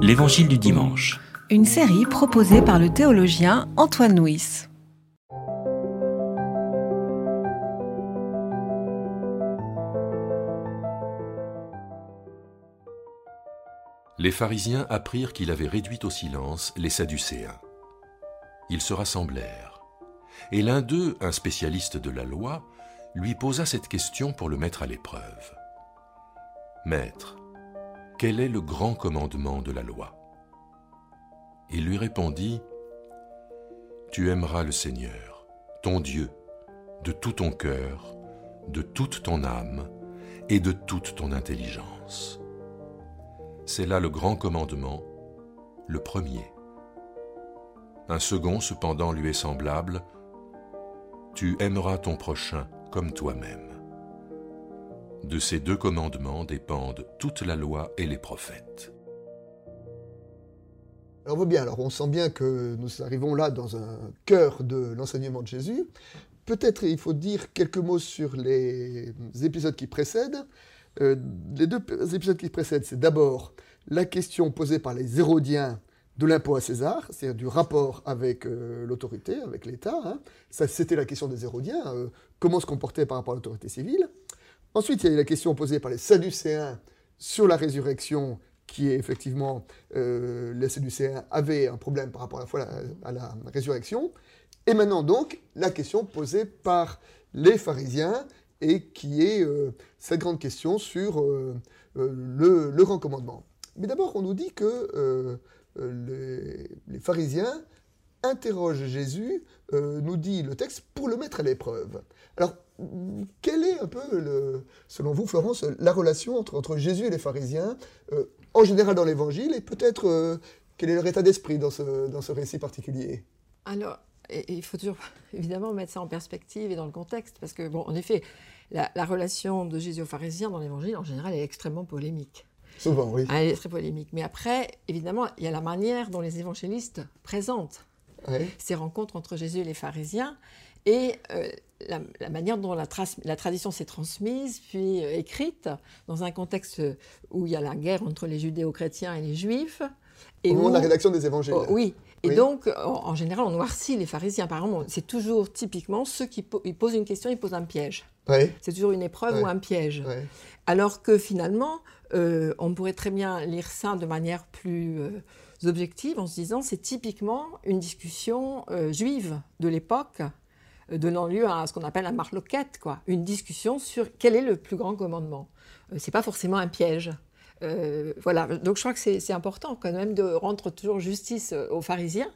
L'Évangile du dimanche. Une série proposée par le théologien Antoine Nuis. Les pharisiens apprirent qu'il avait réduit au silence les Sadducéens. Ils se rassemblèrent, et l'un d'eux, un spécialiste de la loi, lui posa cette question pour le mettre à l'épreuve. Maître, quel est le grand commandement de la loi? Il lui répondit, Tu aimeras le Seigneur, ton Dieu, de tout ton cœur, de toute ton âme et de toute ton intelligence. C'est là le grand commandement, le premier. Un second, cependant, lui est semblable, Tu aimeras ton prochain comme toi-même. De ces deux commandements dépendent toute la loi et les prophètes. Alors on bien, alors on sent bien que nous arrivons là dans un cœur de l'enseignement de Jésus. Peut-être il faut dire quelques mots sur les épisodes qui précèdent. Euh, les deux épisodes qui précèdent, c'est d'abord la question posée par les Hérodiens de l'impôt à César, c'est-à-dire du rapport avec euh, l'autorité, avec l'État. Hein. Ça, c'était la question des Hérodiens, euh, comment se comporter par rapport à l'autorité civile. Ensuite, il y a la question posée par les Sadducéens sur la résurrection, qui est effectivement, euh, les Sadducéens avaient un problème par rapport à la, résurrection. Et maintenant, donc, la question posée par les pharisiens, et qui est cette grande question sur le, le, grand commandement. Mais d'abord, on nous dit que euh, les, pharisiens interrogent Jésus, euh, nous dit le texte, pour le mettre à l'épreuve. Quelle est un peu, selon vous, Florence, la relation entre, Jésus et les pharisiens, euh, en général dans l'Évangile, et peut-être quel est leur état d'esprit dans ce, récit particulier? Alors, il faut toujours évidemment mettre ça en perspective et dans le contexte, parce que, bon, en effet, la, la relation de Jésus aux pharisiens dans l'Évangile, en général, est extrêmement polémique. Souvent, oui. Elle est très polémique. Mais après, évidemment, il y a la manière dont les évangélistes présentent ces rencontres entre Jésus et les pharisiens et euh, la, manière dont la, la tradition s'est transmise, puis euh, écrite, dans un contexte où il y a la guerre entre les judéo-chrétiens et les juifs. Et Au moment de la rédaction des évangiles. Oh, oui. Et donc, en, général, on noircit les pharisiens. Par exemple, c'est toujours typiquement ceux qui posent une question, ils posent un piège. C'est toujours une épreuve ou un piège. Alors que finalement, euh, on pourrait très bien lire ça de manière plus euh, objective en se disant c'est typiquement une discussion juive de l'époque donnant lieu à ce qu'on appelle un marloquette, quoi, une discussion sur quel est le plus grand commandement. c'est pas forcément un piège. voilà, donc je crois que c'est important quand même de rendre toujours justice aux pharisiens.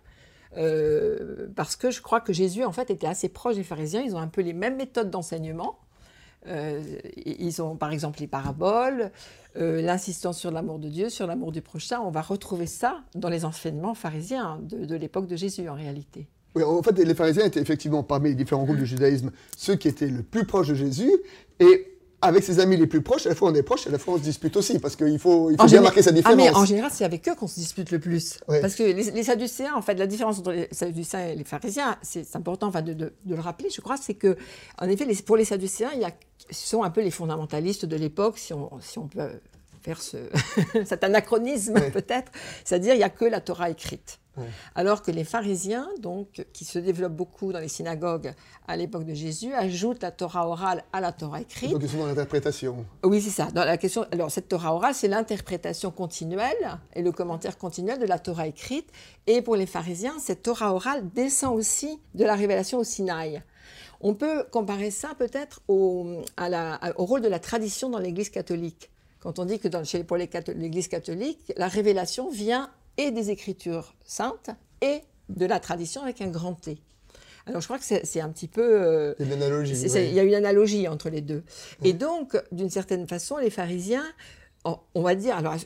parce que je crois que Jésus en fait était assez proche des pharisiens, ils ont un peu les mêmes méthodes d'enseignement, euh, ils ont par exemple les paraboles, euh, l'insistance sur l'amour de Dieu, sur l'amour du prochain. On va retrouver ça dans les enseignements pharisiens de, l'époque de Jésus en réalité. Oui, en fait, les pharisiens étaient effectivement parmi les différents groupes du judaïsme ceux qui étaient le plus proches de Jésus. Et avec ses amis les plus proches, à la fois on est proches, à la fois on se dispute aussi, parce qu'il faut, il faut bien marquer sa différence. Ah, mais en général, c'est avec eux qu'on se dispute le plus. Parce que les, Sadducéens, en fait, la différence entre les Sadducéens et les pharisiens, c'est important enfin, de, de, le rappeler, je crois, c'est que, en effet, pour les Sadducéens, il y a, ce sont un peu les fondamentalistes de l'époque, si on, si on peut faire ce, cet anachronisme peut-être, c'est-à-dire il n'y a que la Torah écrite. Alors que les pharisiens, donc, qui se développent beaucoup dans les synagogues à l'époque de Jésus, ajoutent la Torah orale à la Torah écrite. Donc ils sont dans l'interprétation. Oui, c'est ça. Dans la question, alors cette Torah orale, c'est l'interprétation continuelle et le commentaire continuel de la Torah écrite. Et pour les pharisiens, cette Torah orale descend aussi de la révélation au Sinaï. On peut comparer ça peut-être au, au rôle de la tradition dans l'Église catholique. Quand on dit que dans, chez, pour l'Église catholique, la révélation vient et des Écritures saintes et de la tradition avec un grand T. Alors je crois que c'est un petit peu... Euh, il y a une analogie. Il y a une analogie entre les deux. Et donc, d'une certaine façon, les pharisiens, on va dire, alors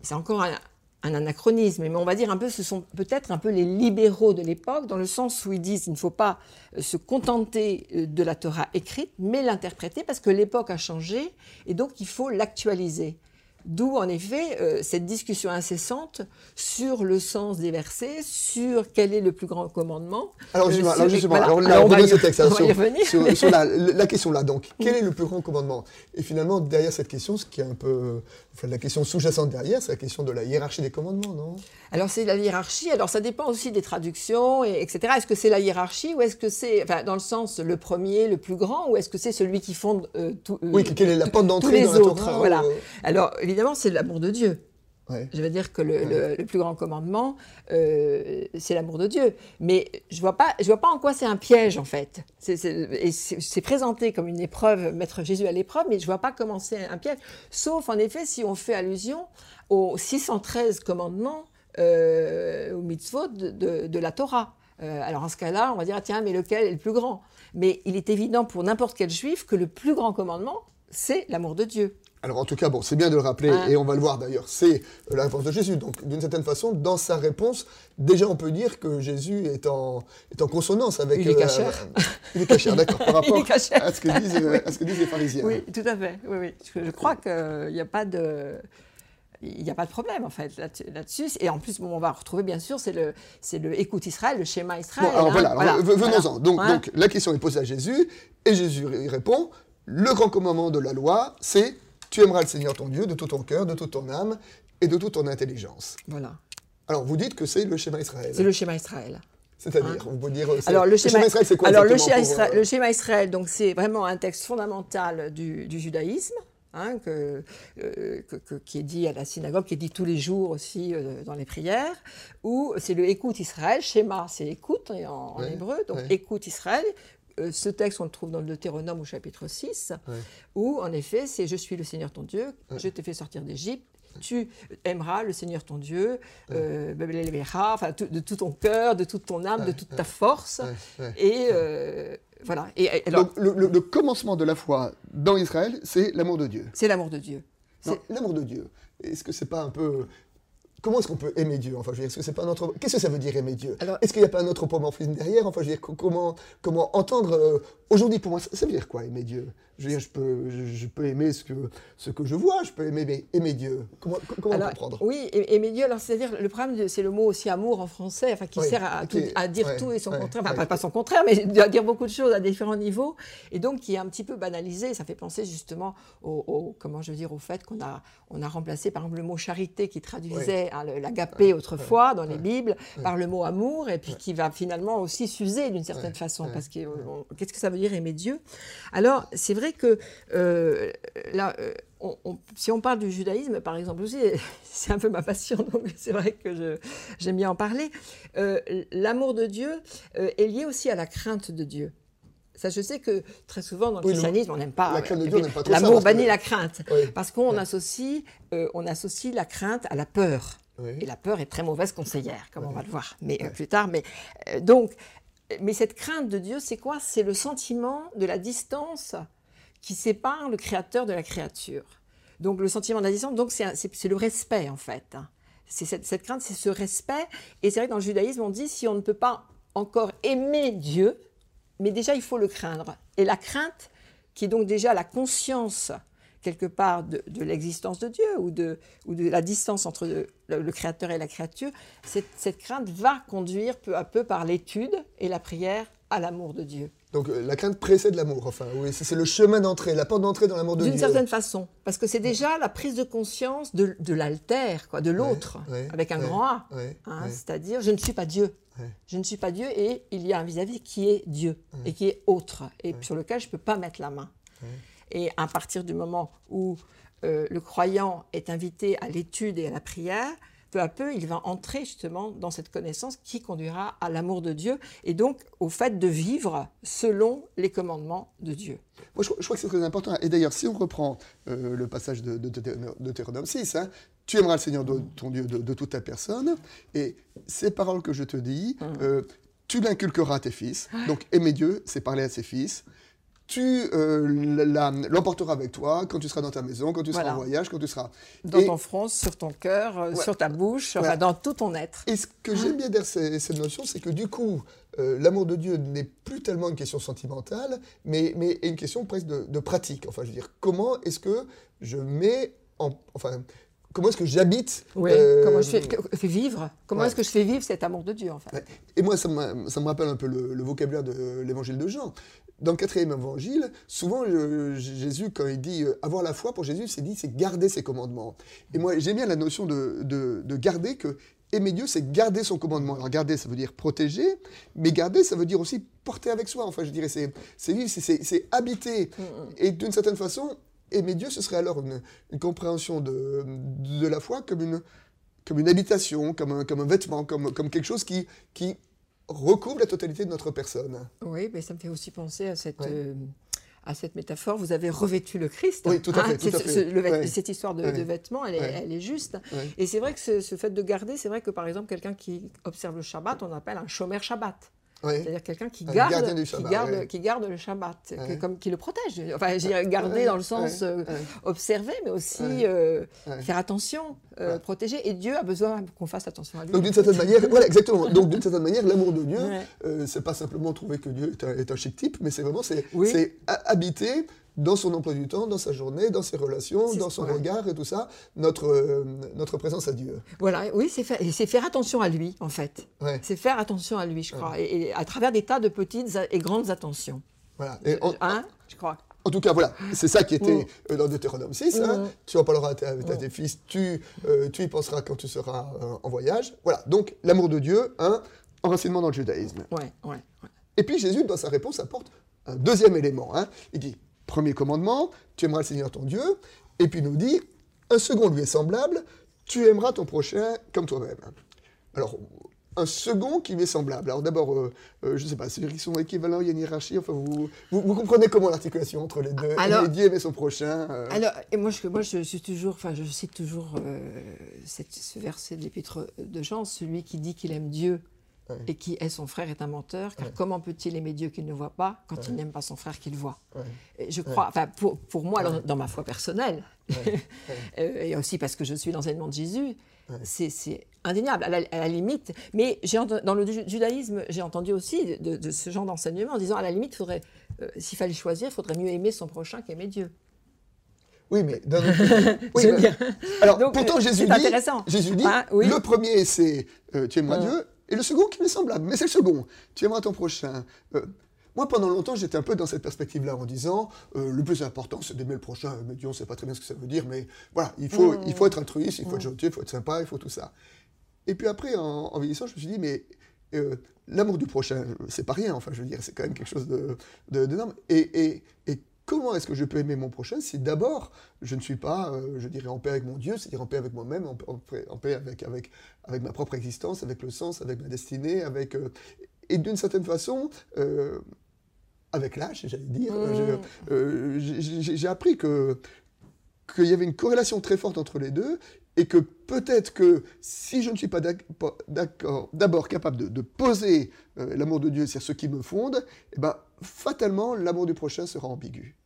c'est encore un, un, anachronisme, mais on va dire un peu, ce sont peut-être un peu les libéraux de l'époque, dans le sens où ils disent qu'il ne faut pas euh, se contenter euh, de la Torah écrite, mais l'interpréter, parce que l'époque a changé, et donc il faut l'actualiser D'où, en effet, euh, cette discussion incessante sur le sens des versets, sur quel est le plus grand commandement. Alors, justement, alors, justement, alors là, on, va ce texte, hein, sur, sur, la, la, question là. Donc, quel est le plus grand commandement? Et finalement, derrière cette question, ce qui est un peu. Enfin, la question sous-jacente derrière, c'est la question de la hiérarchie des commandements, non? Alors, c'est la hiérarchie. Alors, ça dépend aussi des traductions, et, etc. Est-ce que c'est la hiérarchie ou est-ce que c'est. Enfin, dans le sens le premier, le plus grand, ou est-ce que c'est celui qui fonde euh, tout. oui, quelle est la porte d'entrée dans autres Voilà. Alors, évidemment, c'est l'amour de Dieu. Je veux dire que le, plus grand commandement, euh, c'est l'amour de Dieu. Mais je vois pas, je vois pas en quoi c'est un piège en fait. C'est présenté comme une épreuve, mettre Jésus à l'épreuve, mais je vois pas comment c'est un piège. Sauf en effet si on fait allusion aux 613 commandements, euh, aux mitzvot de, de, la Torah. Euh, alors en ce cas-là, on va dire ah, tiens, mais lequel est le plus grand? Mais il est évident pour n'importe quel juif que le plus grand commandement, c'est l'amour de Dieu. Alors en tout cas, bon, c'est bien de le rappeler, et on va le voir d'ailleurs, c'est la réponse de Jésus. Donc d'une certaine façon, dans sa réponse, déjà on peut dire que Jésus est en, est en consonance avec... Il est cachère. Euh, il est cachère, d'accord, par rapport à ce, que disent, à ce que disent les pharisiens. Oui, tout à fait, oui, oui. Je, crois qu'il n'y a pas de... Il n'y a pas de problème en fait là-dessus. Et en plus, bon, on va retrouver bien sûr, c'est le, c'est le écoute Israël, le schéma Israël. Bon, alors hein. voilà, venons-en. Donc, donc la question est posée à Jésus et Jésus répond le grand commandement de la loi, c'est tu aimeras le Seigneur ton Dieu de tout ton cœur, de toute ton âme et de toute ton intelligence. Voilà. Alors, vous dites que c'est le schéma Israël. C'est le schéma Israël. C'est-à-dire, hein on peut dire. Alors, le schéma, Israël, c'est quoi Alors, le schéma, Israël, le schéma Israël, donc, c'est vraiment un texte fondamental du, judaïsme. Hein, que, euh, qui est dit à la synagogue, qui est dit tous les jours aussi euh, dans les prières, où c'est le écoute Israël, schéma c'est écoute en, hébreu, donc écoute Israël, euh, ce texte, on le trouve dans le Deutéronome au chapitre 6, où en effet, c'est Je suis le Seigneur ton Dieu, je t'ai fait sortir d'Égypte, tu aimeras le Seigneur ton Dieu, euh, enfin, de tout ton cœur, de toute ton âme, de toute ta force. Et euh, voilà. Et, alors, le, commencement de la foi dans Israël, c'est l'amour de Dieu. C'est l'amour de Dieu. L'amour de Dieu. Est-ce que c'est pas un peu comment est-ce qu'on peut aimer Dieu Enfin, je veux dire, est-ce que c'est pas un autre... Qu'est-ce que ça veut dire aimer Dieu? Est-ce qu'il n'y a pas un anthropomorphisme derrière? Enfin, je veux dire, comment, comment entendre euh, aujourd'hui pour moi, ça, veut dire quoi aimer Dieu? Je veux dire, je peux, je, peux aimer ce que, ce que je vois, je peux aimer, aimer Dieu. Comment, comment comprendre Oui, aimer Dieu, alors c'est-à-dire, le problème, c'est le mot aussi amour en français, enfin, qui sert à, à dire tout et son contraire, enfin, pas, son contraire, mais à dire beaucoup de choses à différents niveaux, et donc qui est un petit peu banalisé. Ça fait penser justement au, comment je veux dire, au fait qu'on a, on a remplacé, par exemple, le mot charité qui traduisait hein, l'agapé autrefois dans les Bibles par le mot amour, et puis qui va finalement aussi s'user d'une certaine façon, parce que qu'est-ce que ça veut dire aimer Dieu? Alors, c'est vrai que euh, là, euh, si on parle du judaïsme, par exemple, aussi, c'est un peu ma passion, donc c'est vrai que j'aime bien en parler. Euh, l'amour de Dieu est lié aussi à la crainte de Dieu. Ça, je sais que très souvent dans le christianisme, on n'aime pas. L'amour bannit la crainte. Parce qu'on associe, on associe la crainte à la peur. Et la peur est très mauvaise conseillère, comme on va le voir mais, plus tard. Mais, donc, mais cette crainte de Dieu, c'est quoi? C'est le sentiment de la distance qui sépare le créateur de la créature. Donc le sentiment de la distance, donc c'est le respect en fait. Hein. C'est cette, crainte, c'est ce respect. Et c'est vrai que dans le judaïsme, on dit si on ne peut pas encore aimer Dieu, mais déjà il faut le craindre. Et la crainte, qui est donc déjà la conscience quelque part de, l'existence de Dieu ou de, la distance entre le, créateur et la créature, cette crainte va conduire peu à peu par l'étude et la prière à l'amour de Dieu. Donc euh, la crainte précède l'amour, enfin, oui, c'est le chemin d'entrée, la porte d'entrée dans l'amour de Dieu. D'une certaine façon, parce que c'est déjà la prise de conscience de, de l'alter, quoi, de l'autre, avec un grand A. Hein, c'est-à-dire, je ne suis pas Dieu. Je ne suis pas Dieu et il y a un vis-à-vis qui est Dieu et qui est autre et sur lequel je ne peux pas mettre la main. Et à partir du moment où euh, le croyant est invité à l'étude et à la prière, peu à peu, il va entrer justement dans cette connaissance qui conduira à l'amour de Dieu et donc au fait de vivre selon les commandements de Dieu. Moi, je, crois que c'est très important. Et d'ailleurs, si on reprend euh, le passage de, Deutéronome 6, hein, tu aimeras le Seigneur ton Dieu de, toute ta personne, et ces paroles que je te dis, hum. euh, tu l'inculqueras à tes fils. Donc, aimer Dieu, c'est parler à ses fils tu euh, l'emporteras avec toi quand tu seras dans ta maison, quand tu seras en voyage, quand tu seras... Dans ton front, sur ton cœur, euh, sur ta bouche, dans tout ton être. Et ce que j'aime bien derrière cette notion, c'est que du coup, euh, l'amour de Dieu n'est plus tellement une question sentimentale, mais, mais une question presque de, pratique. Enfin, je veux dire, comment est-ce que je mets enfin, comment est-ce que j'habite oui, comment je fais, vivre Comment est-ce que je fais vivre cet amour de Dieu en fait Et moi, ça, ça, me rappelle un peu le, vocabulaire de l'évangile de Jean. Dans le quatrième évangile, souvent Jésus, quand il dit avoir la foi pour Jésus, c'est dit c'est garder ses commandements. Et moi, j'aime bien la notion de, de, de garder que aimer Dieu, c'est garder son commandement. Alors garder, ça veut dire protéger, mais garder, ça veut dire aussi porter avec soi. Enfin, je dirais, c'est vivre, c'est habiter. Mm, mm. Et d'une certaine façon, aimer Dieu, ce serait alors une, compréhension de, de, la foi comme une, comme une habitation, comme un, comme un vêtement, comme, comme quelque chose qui, qui recouvre la totalité de notre personne. Oui, mais ça me fait aussi penser à cette... Euh, à cette métaphore, vous avez revêtu le Christ. Oui, tout à hein, fait. Cette histoire de, vêtements, elle, est, elle est, juste. Et c'est vrai que ce, ce, fait de garder, c'est vrai que par exemple, quelqu'un qui observe le Shabbat, on appelle un chômeur Shabbat. C'est-à-dire quelqu'un qui garde, qui, garde, qui garde le Shabbat, comme, qui le protège. Enfin, j'ai garder dans le sens euh, observer, mais aussi euh, faire attention, euh, protéger. Et Dieu a besoin qu'on fasse attention à lui. Donc d'une certaine manière, voilà, exactement. Donc d'une certaine manière, l'amour de Dieu, c'est pas simplement trouver que Dieu est un, chic type, mais c'est vraiment c'est habiter dans son emploi du temps, dans sa journée, dans ses relations, dans son regard et tout ça, notre, euh, notre présence à Dieu. Voilà, oui, c'est faire, faire attention à lui, en fait. C'est faire attention à lui, je crois, et, à travers des tas de petites et grandes attentions. Voilà. Et hein, je crois. En tout cas, voilà, c'est ça qui était mm. euh, dans Deutéronome 6. Hein. Mm. Tu en parleras à, tes, mm. fils, tu, euh, tu y penseras quand tu seras en voyage. Voilà, donc l'amour de Dieu, un enracinement dans le judaïsme. Ouais, ouais, Et puis Jésus, dans sa réponse, apporte un deuxième élément. Hein. Il dit Premier commandement, tu aimeras le Seigneur ton Dieu. Et puis il nous dit, un second lui est semblable, tu aimeras ton prochain comme toi-même. Alors, un second qui lui est semblable. Alors d'abord, euh, euh, je ne sais pas, c'est-à-dire qu'ils sont équivalents, il y a une hiérarchie, enfin vous, vous, comprenez comment l'articulation entre les deux, alors, Dieu aimer son prochain. Euh. Alors, et moi, je, moi je suis toujours, enfin je cite toujours ce verset de l'épître de Jean, celui qui dit qu'il aime Dieu et qui est son frère est un menteur, car comment peut-il aimer Dieu qu'il ne voit pas quand il n'aime pas son frère qu'il voit? Et Je crois, enfin pour, pour moi, dans, ma foi personnelle, euh, et aussi parce que je suis l'enseignement de Jésus, c'est indéniable, à la, limite. Mais dans le judaïsme, j'ai entendu aussi de, ce genre d'enseignement en disant, à la limite, faudrait, euh, s'il fallait choisir, il faudrait mieux aimer son prochain qu'aimer Dieu. Oui, mais oui, alors pourtant Jésus dit, Jésus dit, ah, le premier c'est euh, tu aimes Dieu et le second qui m'est semblable, mais c'est le second. Tu aimeras ton prochain. Euh, moi, pendant longtemps, j'étais un peu dans cette perspective-là, en disant euh, le plus important, c'est d'aimer le prochain. Mais Dieu, on ne sait pas très bien ce que ça veut dire, mais voilà, il faut, il faut être altruiste, il faut être gentil, il faut être sympa, il faut tout ça. Et puis après, en, vieillissant, je me suis dit, mais euh, l'amour du prochain, c'est pas rien, enfin, je veux dire, c'est quand même quelque chose d'énorme. De, et, et, et comment est-ce que je peux aimer mon prochain si d'abord je ne suis pas, euh, je dirais, en paix avec mon Dieu, c'est-à-dire en paix avec moi-même, en, paix avec, avec, avec ma propre existence, avec le sens, avec ma destinée, avec... Euh, et d'une certaine façon, euh, avec l'âge, j'allais dire, mmh. j'ai appris que qu'il y avait une corrélation très forte entre les deux et que peut-être que si je ne suis pas d'accord, d'abord capable de, poser l'amour de Dieu sur ce qui me fonde, eh ben, fatalement, l'amour du prochain sera ambigu.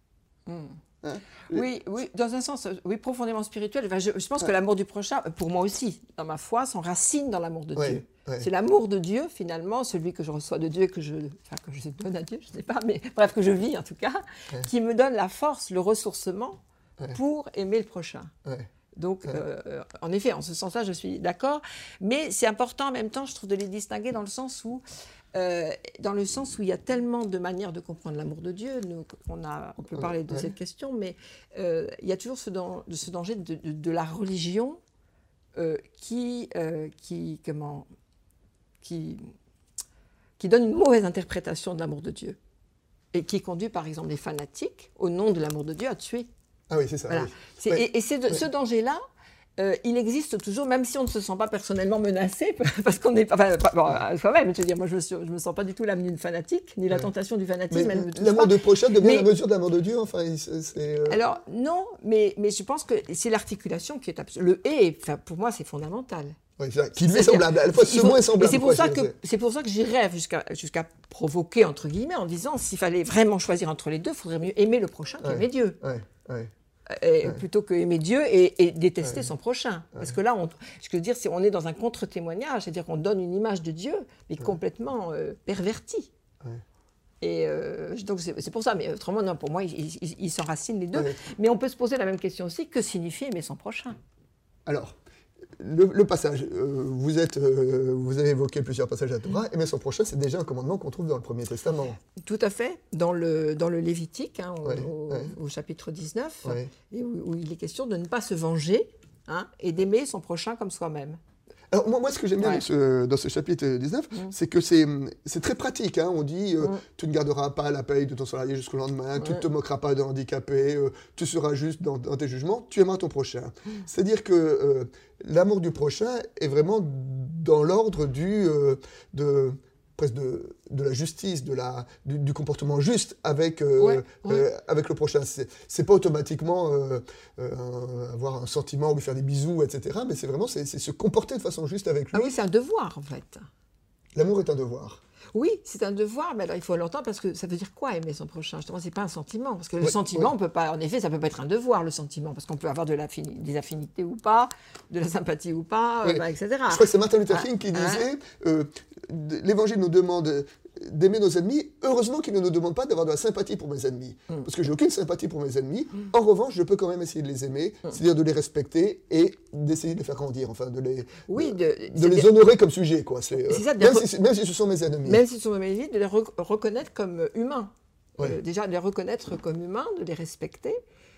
Hmm. Hein? Oui, oui, dans un sens, oui, profondément spirituel. je, pense que l'amour du prochain, pour moi aussi, dans ma foi, s'enracine dans l'amour de Dieu. C'est l'amour de Dieu, finalement, celui que je reçois de Dieu et que je, enfin, que je donne à Dieu, je ne sais pas, mais bref, que je vis en tout cas, qui me donne la force, le ressourcement pour aimer le prochain. Donc, euh, en effet, en ce sens-là, je suis d'accord. Mais c'est important en même temps, je trouve, de les distinguer dans le sens où euh, dans le sens où il y a tellement de manières de comprendre l'amour de Dieu. on, a, on peut parler de cette question, mais euh, il y a toujours ce, ce danger de, la religion euh, qui, qui, comment, qui, qui donne une mauvaise interprétation de l'amour de Dieu et qui conduit par exemple les fanatiques, au nom de l'amour de Dieu, à tuer. Ah oui, c'est ça. Et, c'est ce danger-là euh, il existe toujours, même si on ne se sent pas personnellement menacé, parce qu'on n'est pas, enfin, soi-même. Je veux dire, moi, je ne me sens pas du tout l'âme d'une fanatique, ni la tentation du fanatisme. L'amour de prochain devient la mesure de l'amour de Dieu, enfin. Euh, Alors, non, mais, mais je pense que c'est l'articulation qui est Le et, enfin, pour moi, c'est fondamental. Oui, qui lui est semblable, à la fois ce mot semblable. C'est pour, ça que, c'est pour ça que j'irais jusqu'à jusqu'à provoquer, entre guillemets, en disant s'il fallait vraiment choisir entre les deux, il faudrait mieux aimer le prochain qu'aimer Dieu. Ouais, plutôt que aimer Dieu et, détester son prochain. Parce que là, on, je veux dire, c'est on est dans un contre-témoignage, c'est-à-dire qu'on donne une image de Dieu, mais complètement euh, pervertie. Et donc c'est pour ça, mais autrement, non, pour moi, ils s'enracinent les deux. Mais on peut se poser la même question aussi, que signifie aimer son prochain? Alors, le, passage, euh, vous, êtes, euh, vous avez évoqué plusieurs passages de la Torah, mais son prochain, c'est déjà un commandement qu'on trouve dans le Premier Testament. Tout à fait, dans le, dans le Lévitique, hein, au, chapitre 19, et où, il est question de ne pas se venger hein, et d'aimer son prochain comme soi-même. Alors moi, ce que j'aime bien dans, ce, chapitre 19, mm. c'est que c'est très pratique. Hein. On dit, euh, mm. tu ne garderas pas la paye de ton salarié jusqu'au lendemain, tu ne te moqueras pas d'un handicapé, tu seras juste dans, tes jugements, tu aimeras ton prochain. Mm. C'est-à-dire que l'amour du prochain est vraiment dans l'ordre du, euh, de, presque de, de, la justice, de la, du, comportement juste avec, euh, euh, avec le prochain. C'est pas automatiquement avoir un sentiment ou lui faire des bisous, etc. Mais c'est vraiment c'est se comporter de façon juste avec lui. Ah oui, c'est un devoir en fait. L'amour est un devoir. Oui, c'est un devoir, mais alors il faut l'entendre parce que ça veut dire quoi aimer son prochain? Justement, c'est pas un sentiment, parce que le sentiment, on peut pas. En effet, ça peut pas être un devoir le sentiment, parce qu'on peut avoir de des affinités ou pas, de la sympathie ou pas, euh, bah, etc. Je crois que c'est Martin Luther ah, King qui hein? disait euh, l'Évangile nous demande d'aimer nos ennemis. Heureusement qu'il ne nous demande pas d'avoir de la sympathie pour mes ennemis. Mm. Parce que j'ai aucune sympathie pour mes ennemis. Mm. En revanche, je peux quand même essayer de les aimer, mm. c'est-à-dire de les respecter et d'essayer de les faire grandir, enfin de les, oui, de, les honorer comme sujet. Quoi. Euh, ça, même, si, même, si, ce sont mes ennemis. Même si ce sont mes ennemis, de les reconnaître comme humains. Euh, déjà, de les reconnaître comme humains, de les respecter.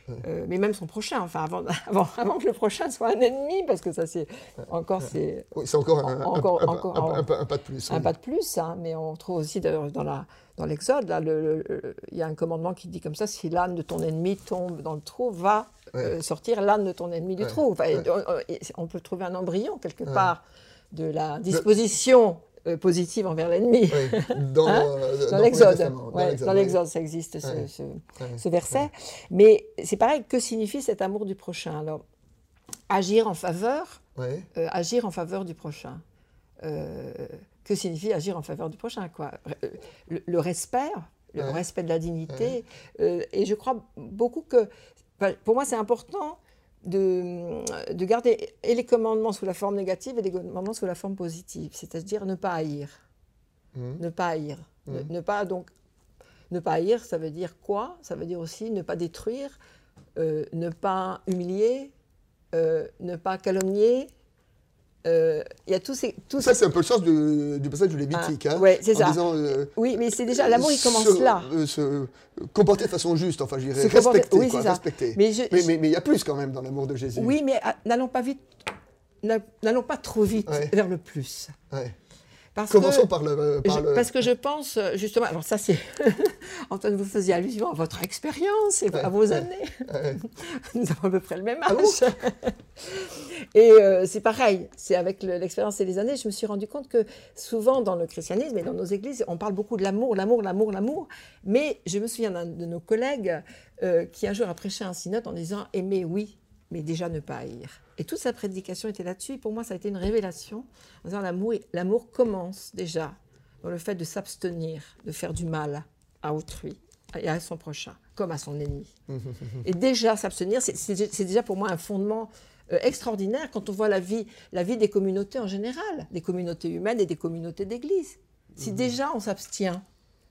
Euh, mais même son prochain, enfin avant, avant, avant, que le prochain soit un ennemi, parce que ça c'est encore c'est c'est encore, un, encore, un, encore un, pas de plus. Un pas de plus, hein, mais on trouve aussi dans la dans l'Exode là, il y a un commandement qui dit comme ça si l'âne de ton ennemi tombe dans le trou, va euh, sortir l'âne de ton ennemi du trou. Enfin, on, peut trouver un embryon quelque part de la disposition euh, positive envers l'ennemi. dans, hein euh, dans l'Exode. dans l'Exode, ça existe ce, verset. Mais c'est pareil, que signifie cet amour du prochain? Alors, agir en faveur, euh, agir en faveur du prochain. que signifie agir en faveur du prochain quoi? Le, respect, le respect de la dignité. et je crois beaucoup que, pour moi, c'est important de, de, garder et les commandements sous la forme négative et les commandements sous la forme positive, c'est-à-dire ne pas haïr. Mmh. Ne pas haïr. Ne, mmh. pas donc ne pas haïr, ça veut dire quoi? Ça veut dire aussi ne pas détruire, euh, ne pas humilier, euh, ne pas calomnier, euh, il y a tous ces, ça, c'est un peu le sens du, passage du Lévitique. Ah, hein, oui, c'est ça. Euh, oui, mais c'est déjà l'amour, il commence là. Euh, se comporter de façon juste, enfin, je dirais, respecter. Oui, quoi, respecter. Mais il y a plus quand même dans l'amour de Jésus. Oui, mais ah, n'allons pas vite, n'allons pas trop vite vers le plus. Ouais. Parce Commençons par, le, Parce que je pense, justement, alors ça c'est... Antoine, vous faisiez allusion à votre expérience et à vos années. Nous avons à peu près le même ah âge. et euh, c'est pareil, c'est avec l'expérience et les années, je me suis rendu compte que souvent dans le christianisme et dans nos églises, on parle beaucoup de l'amour, l'amour, l'amour, l'amour. Mais je me souviens d'un de nos collègues euh, qui un jour a prêché un synode en disant « aimer, oui, mais déjà ne pas haïr ». Et toute sa prédication était là-dessus. Pour moi, ça a été une révélation. L'amour, commence déjà dans le fait de s'abstenir, de faire du mal à autrui et à son prochain, comme à son ennemi. et déjà s'abstenir, c'est déjà pour moi un fondement euh, extraordinaire quand on voit la vie, la vie des communautés en général, des communautés humaines et des communautés d'église. Si déjà on s'abstient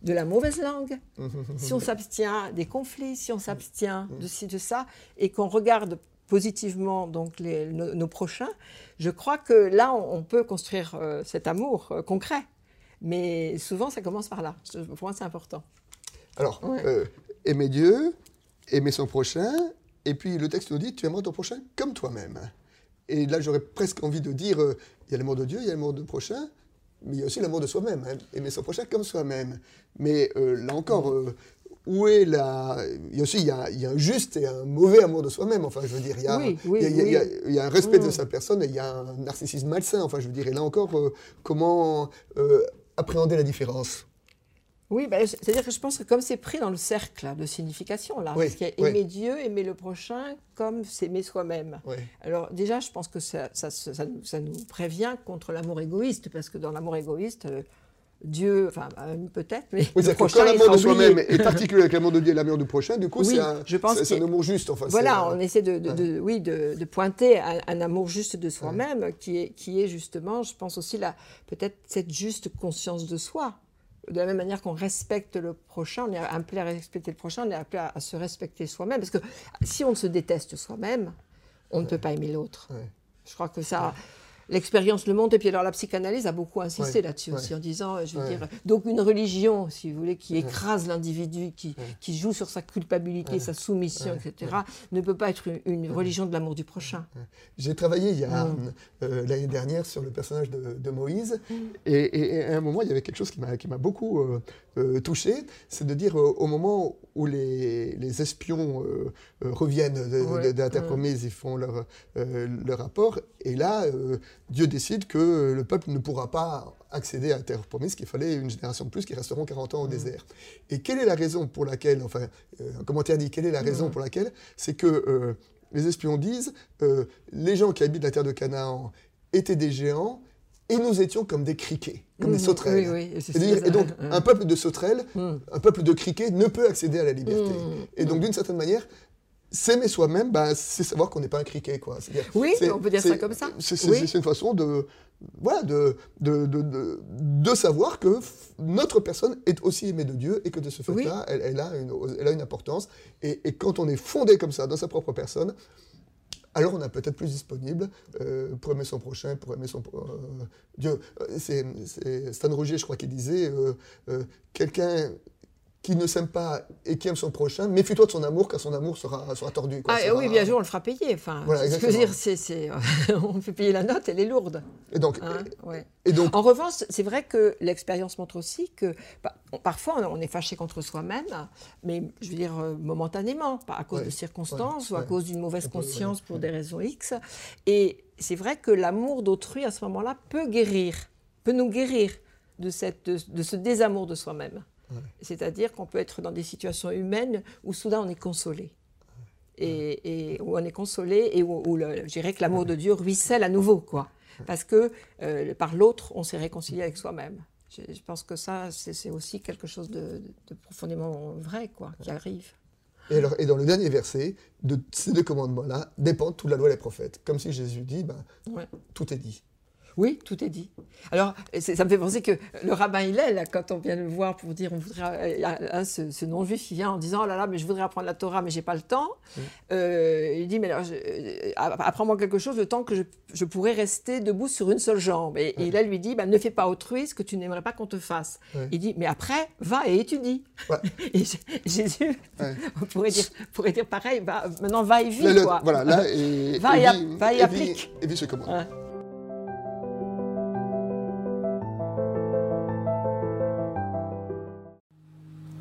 de la mauvaise langue, si on s'abstient des conflits, si on s'abstient de ci, de ça, et qu'on regarde positivement donc nos, prochains, je crois que là, on, peut construire euh, cet amour euh, concret. Mais souvent, ça commence par là. Pour moi, c'est important. Alors, euh, aimer Dieu, aimer son prochain, et puis le texte nous dit, tu aimeras ton prochain comme toi-même. Et là, j'aurais presque envie de dire, il y a l'amour de Dieu, il y a l'amour de prochain, mais il y a aussi l'amour de soi-même, hein. aimer son prochain comme soi-même. Mais là encore, où est la... Il y a aussi il y a, il y a un juste et un mauvais amour de soi-même. Enfin, je veux dire, il y a, il y a, un respect de sa personne et il y a un narcissisme malsain. Enfin, je veux dire, et là encore, euh, comment euh, appréhender la différence? Oui, ben, c'est-à-dire que je pense que comme c'est pris dans le cercle de signification, là, parce qu'il y a aimer Dieu, aimer le prochain, comme s'aimer soi-même. Alors déjà, je pense que ça, ça, ça, nous, prévient contre l'amour égoïste, parce que dans l'amour égoïste, euh, Dieu, enfin euh, peut-être, mais oui, le prochain, quand l'amour de soi-même est articulé avec l'amour de Dieu et l'amour du prochain, du coup, c'est un, un, amour juste. Enfin, voilà, on essaie de, de, oui, de, de pointer un, amour juste de soi-même, qui, est, qui est justement, je pense aussi, peut-être cette juste conscience de soi. de la même manière qu'on respecte le prochain, on est appelé à respecter le prochain, on est appelé à, se respecter soi-même. Parce que si on se déteste soi-même, on ne peut pas aimer l'autre. Je crois que ça, l'expérience le montre. Et puis alors la psychanalyse a beaucoup insisté là-dessus aussi en disant, je veux dire, donc une religion, si vous voulez, qui écrase l'individu, qui, qui, joue sur sa culpabilité, sa soumission, etc., ne peut pas être une, religion de l'amour du prochain. J'ai travaillé il y a euh, l'année dernière sur le personnage de, Moïse, mm. et, à un moment il y avait quelque chose qui m'a beaucoup euh, euh, touché, c'est de dire au moment où les, les espions reviennent de, de, la terre promise, ils font leur, leur rapport, et là Dieu décide que le peuple ne pourra pas accéder à la terre promise, qu'il fallait une génération de plus qui resteront 40 ans au mm. désert. Et quelle est la raison pour laquelle, enfin, euh, un commentaire dit, quelle est la raison mm. pour laquelle C'est que euh, les espions disent, euh, les gens qui habitent la terre de Canaan étaient des géants, et nous étions comme des criquets, comme des mm. sauterelles. et, donc, un peuple de sauterelles, un peuple de criquets ne peut accéder à la liberté. Et donc, d'une certaine manière, s'aimer soi-même, bah, c'est savoir qu'on n'est pas un criquet. Quoi. Oui, on peut dire ça comme ça. C'est une façon de, voilà, de, de, de, de, savoir que notre personne est aussi aimée de Dieu et que de ce fait-là, elle, elle, a une, elle a une importance. Et, et, quand on est fondé comme ça dans sa propre personne, alors on est peut-être plus disponible euh, pour aimer son prochain, pour aimer son euh, Dieu. Euh, c'est Stan Roger, je crois, qui disait quelqu'un qui ne s'aime pas et qui aime son prochain, méfie-toi de son amour, car son amour sera, sera tordu. Ah, oui, bien sûr, on le fera payer. Enfin, ce que je veux dire, c'est, on fait payer la note, elle est lourde. Et donc, hein, et donc en revanche, c'est vrai que l'expérience montre aussi que bah, parfois on est fâché contre soi-même, mais je veux dire euh, momentanément, pas à cause de circonstances ou à cause d'une mauvaise conscience pour des raisons X. Et c'est vrai que l'amour d'autrui à ce moment-là peut guérir, peut nous guérir de, cette, de ce désamour de soi-même. C'est-à-dire qu'on peut être dans des situations humaines où soudain on est consolé. Et, où on est consolé et où, je dirais que l'amour de Dieu ruisselle à nouveau, quoi. Parce que euh, par l'autre, on s'est réconcilié avec soi-même. Je, pense que ça, c'est aussi quelque chose de, profondément vrai, quoi, qui arrive. Et, alors, et dans le dernier verset, de ces deux commandements-là dépend toute la loi des prophètes. Comme si Jésus dit, ben, tout est dit. Oui, tout est dit. Alors, ça me fait penser que le rabbin Hillel, quand on vient le voir pour dire, on voudrait, euh, ce, non-juif qui vient en disant, oh là là, mais je voudrais apprendre la Torah, mais j'ai pas le temps. Euh, il dit, mais alors, euh, apprends-moi quelque chose le temps que je, pourrais rester debout sur une seule jambe. Et, Hillel lui dit, bah, ne fais pas autrui ce que tu n'aimerais pas qu'on te fasse. Il dit, mais après, va et étudie. et Jésus on pourrait dire, pourrait dire pareil, va, maintenant va et vis. Voilà, là, et, va, et, va et, applique. Et vis ce.